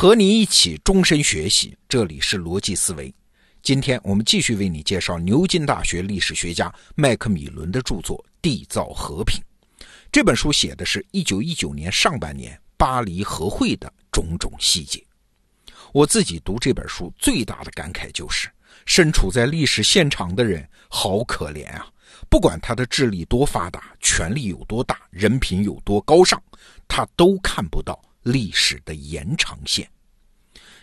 和你一起终身学习，这里是逻辑思维。今天我们继续为你介绍牛津大学历史学家麦克米伦的著作《缔造和平》。这本书写的是一九一九年上半年巴黎和会的种种细节。我自己读这本书最大的感慨就是，身处在历史现场的人好可怜啊！不管他的智力多发达，权力有多大，人品有多高尚，他都看不到历史的延长线。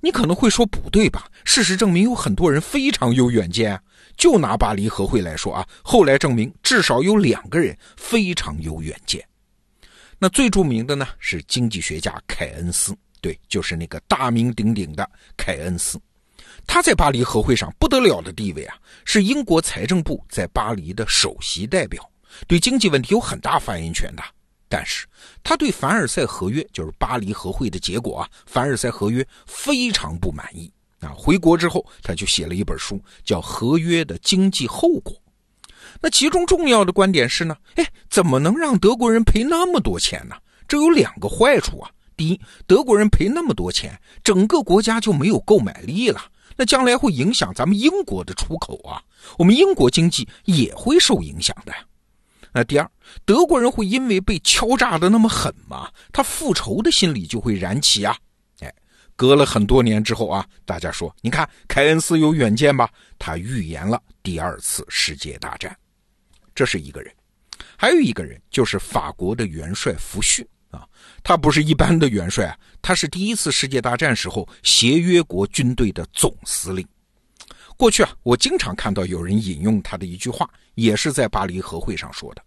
你可能会说不对吧？事实证明有很多人非常有远见。就拿巴黎和会来说啊，后来证明至少有两个人非常有远见。那最著名的呢是经济学家凯恩斯，对，就是那个大名鼎鼎的凯恩斯。他在巴黎和会上不得了的地位啊，是英国财政部在巴黎的首席代表，对经济问题有很大发言权的。但是他对凡尔赛合约，就是巴黎和会的结果啊，凡尔赛合约非常不满意啊。回国之后，他就写了一本书，叫《合约的经济后果》。那其中重要的观点是呢，哎，怎么能让德国人赔那么多钱呢？这有两个坏处啊。第一，德国人赔那么多钱，整个国家就没有购买力了。那将来会影响咱们英国的出口啊，我们英国经济也会受影响的。那第二，德国人会因为被敲诈的那么狠吗？他复仇的心理就会燃起啊！哎，隔了很多年之后啊，大家说，你看凯恩斯有远见吧？他预言了第二次世界大战。这是一个人，还有一个人就是法国的元帅福煦。啊，他不是一般的元帅啊，他是第一次世界大战时候协约国军队的总司令。过去啊，我经常看到有人引用他的一句话，也是在巴黎和会上说的。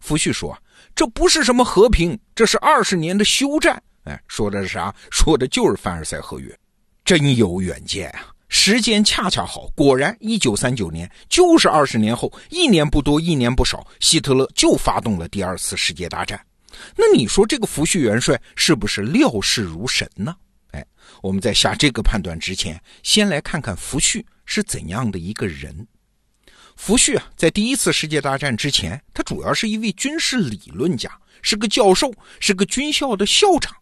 福煦说：“这不是什么和平，这是二十年的休战。”哎，说的是啥？说的就是凡尔赛合约。真有远见啊！时间恰恰好，果然，一九三九年就是二十年后，一年不多，一年不少，希特勒就发动了第二次世界大战。那你说这个福煦元帅是不是料事如神呢？哎，我们在下这个判断之前，先来看看福煦是怎样的一个人。福煦啊，在第一次世界大战之前，他主要是一位军事理论家，是个教授，是个军校的校长。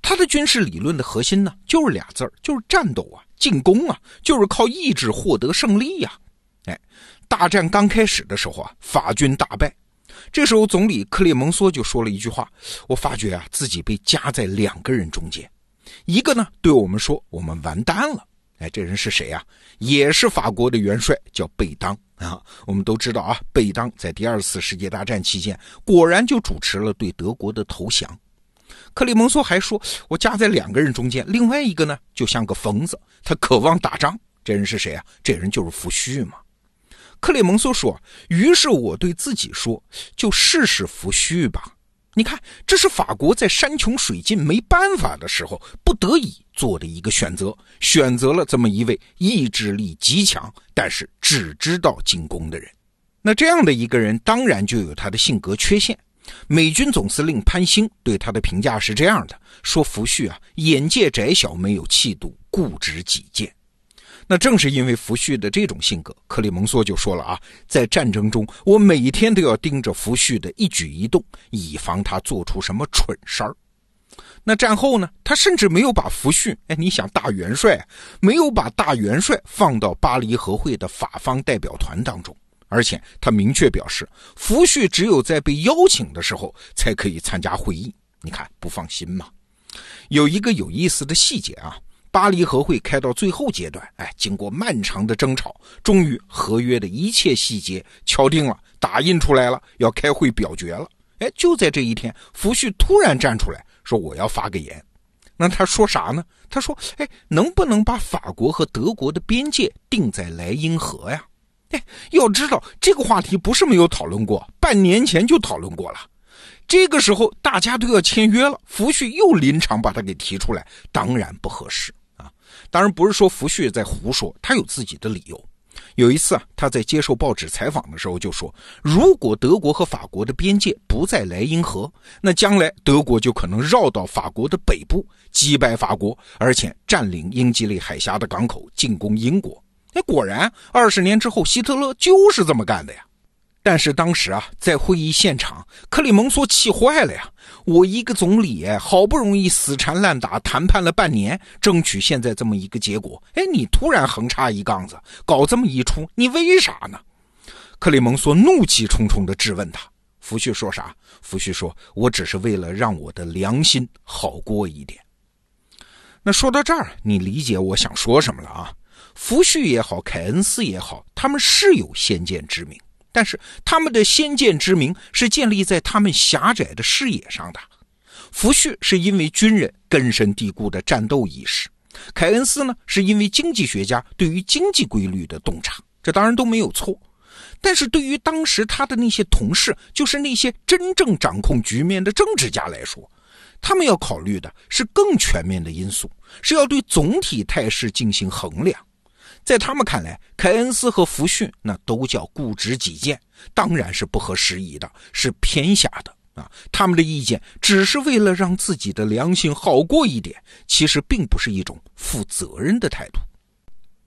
他的军事理论的核心呢，就是俩字儿，就是战斗啊，进攻啊，就是靠意志获得胜利呀。哎，大战刚开始的时候啊，法军大败。这时候，总理克列蒙梭就说了一句话：“我发觉啊，自己被夹在两个人中间。一个呢，对我们说我们完蛋了。哎，这人是谁呀？也是法国的元帅，叫贝当啊。我们都知道啊，贝当在第二次世界大战期间，果然就主持了对德国的投降。克里蒙梭还说，我夹在两个人中间，另外一个呢，就像个疯子，他渴望打仗。这人是谁啊？这人就是福煦嘛。”克里蒙梭说：“于是我对自己说，就试试福煦吧。你看，这是法国在山穷水尽没办法的时候不得已做的一个选择，选择了这么一位意志力极强，但是只知道进攻的人。那这样的一个人，当然就有他的性格缺陷。美军总司令潘兴对他的评价是这样的：说福煦啊，眼界窄小，没有气度，固执己见。”那正是因为福煦的这种性格，克里蒙梭就说了啊，在战争中，我每天都要盯着福煦的一举一动，以防他做出什么蠢事儿。那战后呢，他甚至没有把福煦，哎，你想大元帅没有把大元帅放到巴黎和会的法方代表团当中，而且他明确表示，福煦只有在被邀请的时候才可以参加会议。你看不放心吗？有一个有意思的细节啊。巴黎和会开到最后阶段，哎，经过漫长的争吵，终于合约的一切细节敲定了，打印出来了，要开会表决了。哎，就在这一天，福煦突然站出来说：“我要发个言。”那他说啥呢？他说：“哎，能不能把法国和德国的边界定在莱茵河呀？”哎，要知道这个话题不是没有讨论过，半年前就讨论过了。这个时候大家都要签约了，福煦又临场把他给提出来，当然不合适。当然不是说福煦在胡说，他有自己的理由。有一次啊，他在接受报纸采访的时候就说：“如果德国和法国的边界不在莱茵河，那将来德国就可能绕到法国的北部，击败法国，而且占领英吉利海峡的港口，进攻英国。”哎，果然，二十年之后，希特勒就是这么干的呀。但是当时啊，在会议现场，克里蒙梭气坏了呀！我一个总理，好不容易死缠烂打谈判了半年，争取现在这么一个结果，哎，你突然横插一杠子，搞这么一出，你为啥呢？克里蒙梭怒气冲冲地质问他。福煦说啥？福煦说：“我只是为了让我的良心好过一点。”那说到这儿，你理解我想说什么了啊？福煦也好，凯恩斯也好，他们是有先见之明。但是他们的先见之明是建立在他们狭窄的视野上的。福煦是因为军人根深蒂固的战斗意识，凯恩斯呢是因为经济学家对于经济规律的洞察，这当然都没有错。但是对于当时他的那些同事，就是那些真正掌控局面的政治家来说，他们要考虑的是更全面的因素，是要对总体态势进行衡量。在他们看来，凯恩斯和福逊那都叫固执己见，当然是不合时宜的，是偏狭的啊！他们的意见只是为了让自己的良心好过一点，其实并不是一种负责任的态度。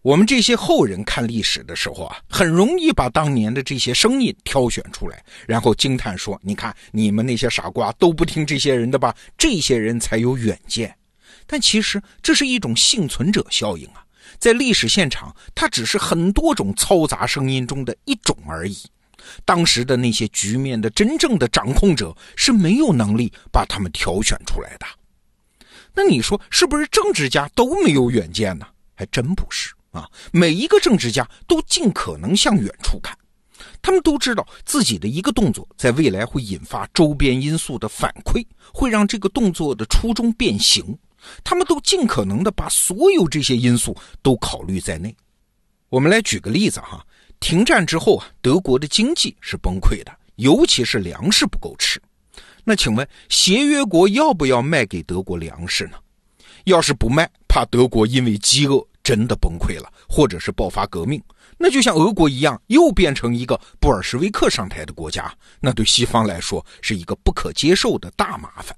我们这些后人看历史的时候啊，很容易把当年的这些声音挑选出来，然后惊叹说：“你看，你们那些傻瓜都不听这些人的吧？这些人才有远见。”但其实这是一种幸存者效应啊。在历史现场，它只是很多种嘈杂声音中的一种而已。当时的那些局面的真正的掌控者是没有能力把他们挑选出来的。那你说是不是政治家都没有远见呢？还真不是啊！每一个政治家都尽可能向远处看，他们都知道自己的一个动作在未来会引发周边因素的反馈，会让这个动作的初衷变形。他们都尽可能的把所有这些因素都考虑在内。我们来举个例子哈，停战之后啊，德国的经济是崩溃的，尤其是粮食不够吃。那请问协约国要不要卖给德国粮食呢？要是不卖，怕德国因为饥饿真的崩溃了，或者是爆发革命，那就像俄国一样，又变成一个布尔什维克上台的国家，那对西方来说是一个不可接受的大麻烦。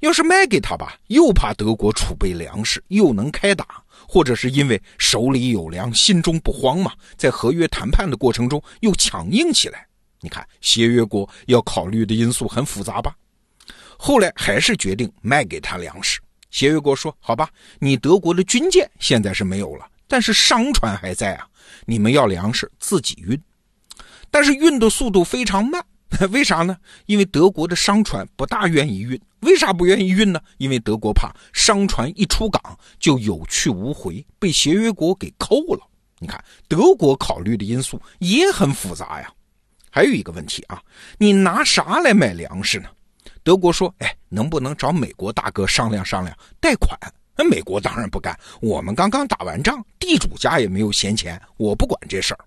要是卖给他吧，又怕德国储备粮食，又能开打，或者是因为手里有粮，心中不慌嘛，在合约谈判的过程中又强硬起来。你看，协约国要考虑的因素很复杂吧？后来还是决定卖给他粮食。协约国说：“好吧，你德国的军舰现在是没有了，但是商船还在啊，你们要粮食自己运，但是运的速度非常慢。” 为啥呢？因为德国的商船不大愿意运。为啥不愿意运呢？因为德国怕商船一出港就有去无回，被协约国给扣了。你看，德国考虑的因素也很复杂呀。还有一个问题啊，你拿啥来买粮食呢？德国说：“哎，能不能找美国大哥商量商量贷款？”那美国当然不干。我们刚刚打完仗，地主家也没有闲钱，我不管这事儿。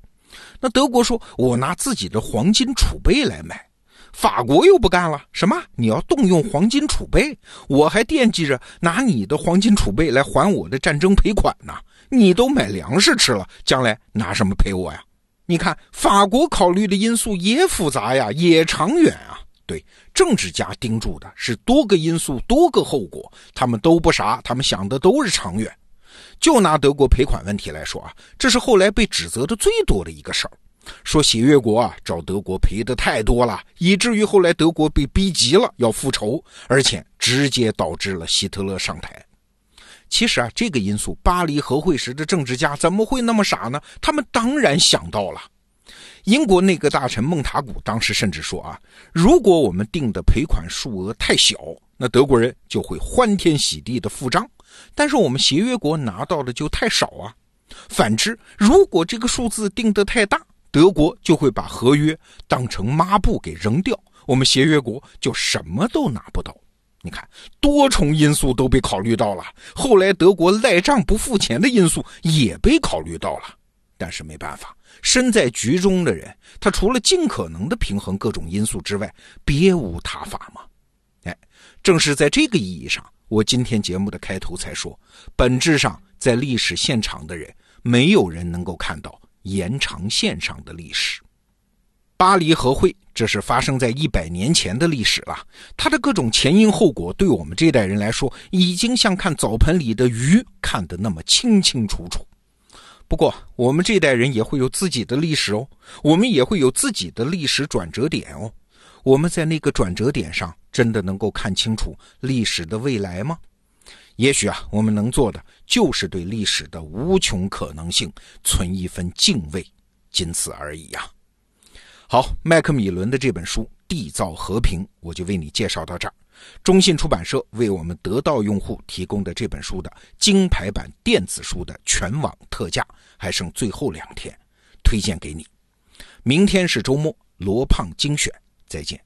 那德国说：“我拿自己的黄金储备来买。”法国又不干了，什么？你要动用黄金储备？我还惦记着拿你的黄金储备来还我的战争赔款呢。你都买粮食吃了，将来拿什么赔我呀？你看，法国考虑的因素也复杂呀，也长远啊。对，政治家盯住的是多个因素、多个后果，他们都不傻，他们想的都是长远。就拿德国赔款问题来说啊，这是后来被指责的最多的一个事儿，说协约国啊找德国赔的太多了，以至于后来德国被逼急了要复仇，而且直接导致了希特勒上台。其实啊，这个因素，巴黎和会时的政治家怎么会那么傻呢？他们当然想到了。英国内阁大臣孟塔古当时甚至说啊，如果我们定的赔款数额太小，那德国人就会欢天喜地的付账。但是我们协约国拿到的就太少啊，反之，如果这个数字定得太大，德国就会把合约当成抹布给扔掉，我们协约国就什么都拿不到。你看，多重因素都被考虑到了，后来德国赖账不付钱的因素也被考虑到了，但是没办法，身在局中的人，他除了尽可能的平衡各种因素之外，别无他法嘛。哎，正是在这个意义上。我今天节目的开头才说，本质上在历史现场的人，没有人能够看到延长线上的历史。巴黎和会，这是发生在一百年前的历史了，它的各种前因后果，对我们这代人来说，已经像看澡盆里的鱼看得那么清清楚楚。不过，我们这代人也会有自己的历史哦，我们也会有自己的历史转折点哦。我们在那个转折点上，真的能够看清楚历史的未来吗？也许啊，我们能做的就是对历史的无穷可能性存一份敬畏，仅此而已呀。好，麦克米伦的这本书《缔造和平》，我就为你介绍到这儿。中信出版社为我们得到用户提供的这本书的金牌版电子书的全网特价，还剩最后两天，推荐给你。明天是周末，罗胖精选，再见。